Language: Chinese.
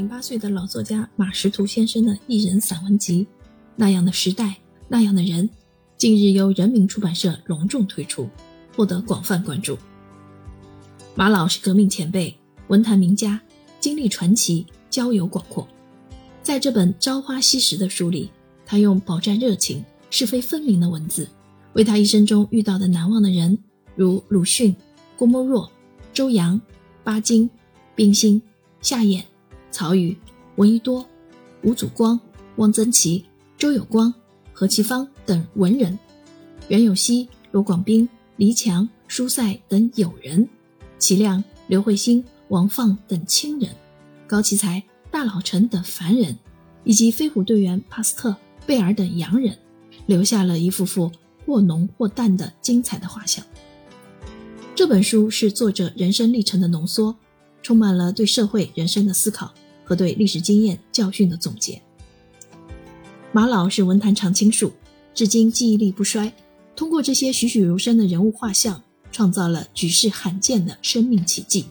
零八岁的老作家马识途先生的一人散文集《那样的时代，那样的人》，近日由人民出版社隆重推出，获得广泛关注。马老是革命前辈，文坛名家，经历传奇，交友广阔。在这本《朝花夕拾》的书里，他用饱蘸热情、是非分明的文字，为他一生中遇到的难忘的人，如鲁迅、郭沫若、周扬、巴金、冰心、夏衍、曹禺、闻一多、吴祖光、汪曾祺、周有光、何其芳等文人，袁有希、罗广斌、黎强、舒塞等友人，齐亮、刘慧欣、王放等亲人，高奇才。大老陈等凡人，以及飞虎队员帕斯特、贝尔等洋人，留下了一幅幅或浓或淡的精彩的画像。这本书是作者人生历程的浓缩，充满了对社会人生的思考和对历史经验教训的总结。马老是文坛常青树，至今记忆力不衰。通过这些栩栩如生的人物画像，创造了举世罕见的生命奇迹。